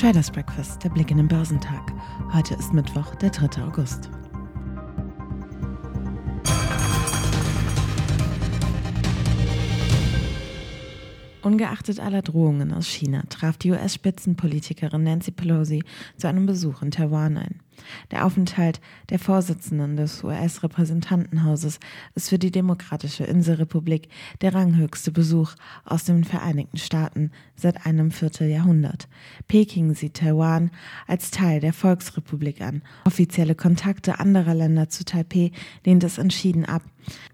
Traders Breakfast, der Blick in den Börsentag. Heute ist Mittwoch, der 3. August. Ungeachtet aller Drohungen aus China traf die US-Spitzenpolitikerin Nancy Pelosi zu einem Besuch in Taiwan ein. Der Aufenthalt der Vorsitzenden des US-Repräsentantenhauses ist für die Demokratische Inselrepublik der ranghöchste Besuch aus den Vereinigten Staaten seit einem Vierteljahrhundert. Peking sieht Taiwan als Teil der Volksrepublik an. Offizielle Kontakte anderer Länder zu Taipeh lehnt es entschieden ab.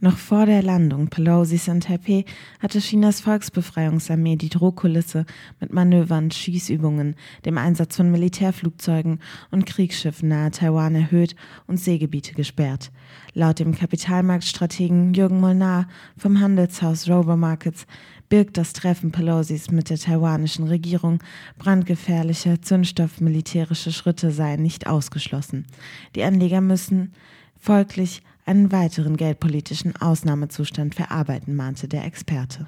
Noch vor der Landung Pelosi's in Taipeh hatte Chinas Volksbefreiungsarmee die Drohkulisse mit Manövern, Schießübungen, dem Einsatz von Militärflugzeugen und Kriegsschiffen nahe Taiwan erhöht und Seegebiete gesperrt. Laut dem Kapitalmarktstrategen Jürgen Molnar vom Handelshaus Rover Markets birgt das Treffen Pelosis mit der taiwanischen Regierung brandgefährliche Zündstoff-militärische Schritte seien nicht ausgeschlossen. Die Anleger müssen folglich einen weiteren geldpolitischen Ausnahmezustand verarbeiten, mahnte der Experte.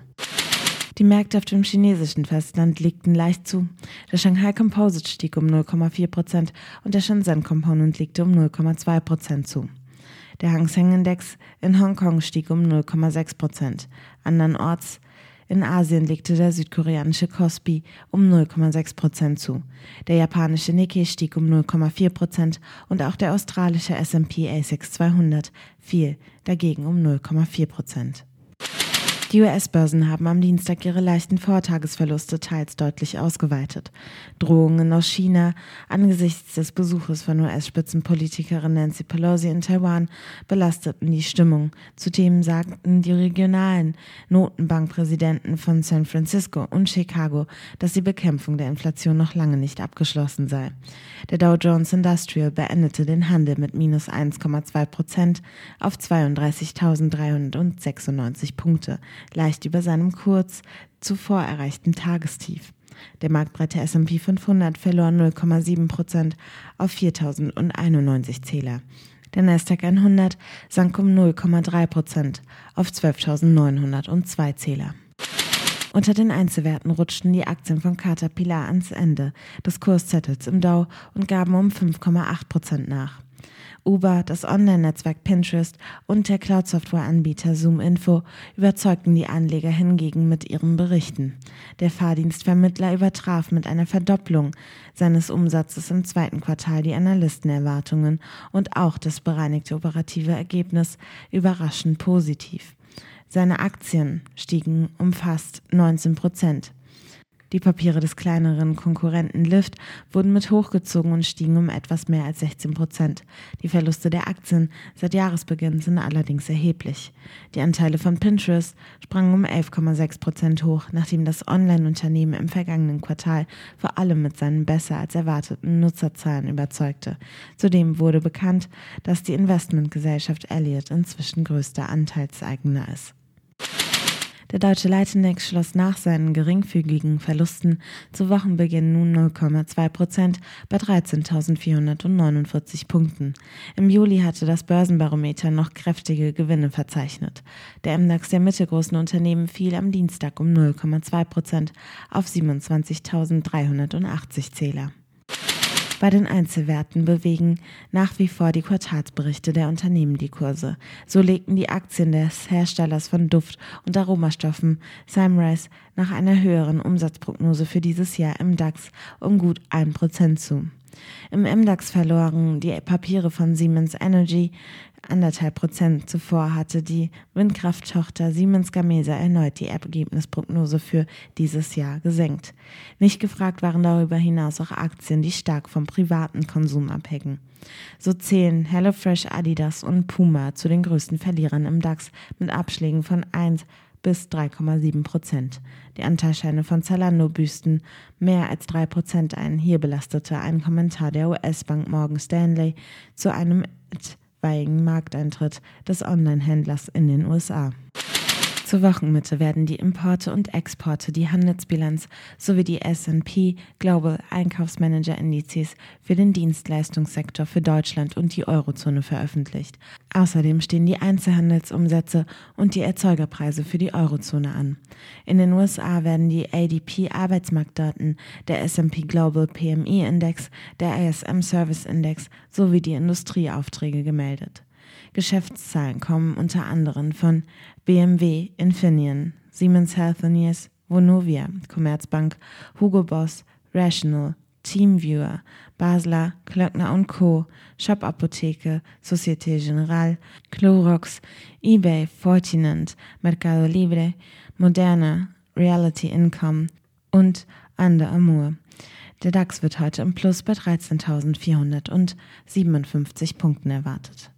Die Märkte auf dem chinesischen Festland legten leicht zu. Der Shanghai Composite stieg um 0,4 Prozent und der Shenzhen Component legte um 0,2 Prozent zu. Der Hang Seng Index in Hongkong stieg um 0,6 Prozent. Andernorts in Asien legte der südkoreanische Kospi um 0,6 Prozent zu. Der japanische Nikkei stieg um 0,4 Prozent und auch der australische S&P ASX 200 fiel dagegen um 0,4 Prozent. Die US-Börsen haben am Dienstag ihre leichten Vortagesverluste teils deutlich ausgeweitet. Drohungen aus China angesichts des Besuches von US-Spitzenpolitikerin Nancy Pelosi in Taiwan belasteten die Stimmung. Zudem sagten die regionalen Notenbankpräsidenten von San Francisco und Chicago, dass die Bekämpfung der Inflation noch lange nicht abgeschlossen sei. Der Dow Jones Industrial beendete den Handel mit minus 1,2 Prozent auf 32.396 Punkte leicht über seinem kurz zuvor erreichten Tagestief. Der marktbreite S&P 500 verlor 0,7 Prozent auf 4.091 Zähler. Der Nasdaq 100 sank um 0,3 Prozent auf 12.902 Zähler. Unter den Einzelwerten rutschten die Aktien von Caterpillar ans Ende des Kurszettels im Dow und gaben um 5,8 Prozent nach. Uber, das Online-Netzwerk Pinterest und der Cloud-Software-Anbieter ZoomInfo überzeugten die Anleger hingegen mit ihren Berichten. Der Fahrdienstvermittler übertraf mit einer Verdopplung seines Umsatzes im zweiten Quartal die Analystenerwartungen und auch das bereinigte operative Ergebnis überraschend positiv. Seine Aktien stiegen um fast 19 Prozent. Die Papiere des kleineren Konkurrenten Lyft wurden mit hochgezogen und stiegen um etwas mehr als 16 Prozent. Die Verluste der Aktien seit Jahresbeginn sind allerdings erheblich. Die Anteile von Pinterest sprangen um 11,6 Prozent hoch, nachdem das Online-Unternehmen im vergangenen Quartal vor allem mit seinen besser als erwarteten Nutzerzahlen überzeugte. Zudem wurde bekannt, dass die Investmentgesellschaft Elliott inzwischen größter Anteilseigner ist. Der deutsche Leitindex schloss nach seinen geringfügigen Verlusten zu Wochenbeginn nun 0,2 Prozent bei 13.449 Punkten. Im Juli hatte das Börsenbarometer noch kräftige Gewinne verzeichnet. Der MDAX der mittelgroßen Unternehmen fiel am Dienstag um 0,2 Prozent auf 27.380 Zähler. Bei den Einzelwerten bewegen nach wie vor die Quartalsberichte der Unternehmen die Kurse. So legten die Aktien des Herstellers von Duft- und Aromastoffen Simrise nach einer höheren Umsatzprognose für dieses Jahr im DAX um gut 1% zu. Im MDAX verloren die Papiere von Siemens Energy anderthalb Prozent. Zuvor hatte die Windkrafttochter Siemens Gamesa erneut die Ergebnisprognose für dieses Jahr gesenkt. Nicht gefragt waren darüber hinaus auch Aktien, die stark vom privaten Konsum abhängen. So zählen HelloFresh, Adidas und Puma zu den größten Verlierern im DAX mit Abschlägen von 1 bis 3,7 Prozent. Die Anteilscheine von Zalando büßten mehr als 3 Prozent ein. Hier belastete ein Kommentar der US-Bank Morgan Stanley zu einem etwaigen Markteintritt des Online-Händlers in den USA. Zur Wochenmitte werden die Importe und Exporte, die Handelsbilanz sowie die S&P Global Einkaufsmanager Indizes für den Dienstleistungssektor für Deutschland und die Eurozone veröffentlicht. Außerdem stehen die Einzelhandelsumsätze und die Erzeugerpreise für die Eurozone an. In den USA werden die ADP Arbeitsmarktdaten, der S&P Global PMI Index, der ISM Service Index sowie die Industrieaufträge gemeldet. Geschäftszahlen kommen unter anderem von BMW, Infineon, Siemens Healthineers, Vonovia, Commerzbank, Hugo Boss, Rational, Teamviewer, Basler, Klöckner Co., Shop Apotheke, Societe Generale, Clorox, eBay, Fortinant, Mercado Libre, Moderna, Reality Income und Under Amour. Der DAX wird heute im Plus bei 13.457 Punkten erwartet.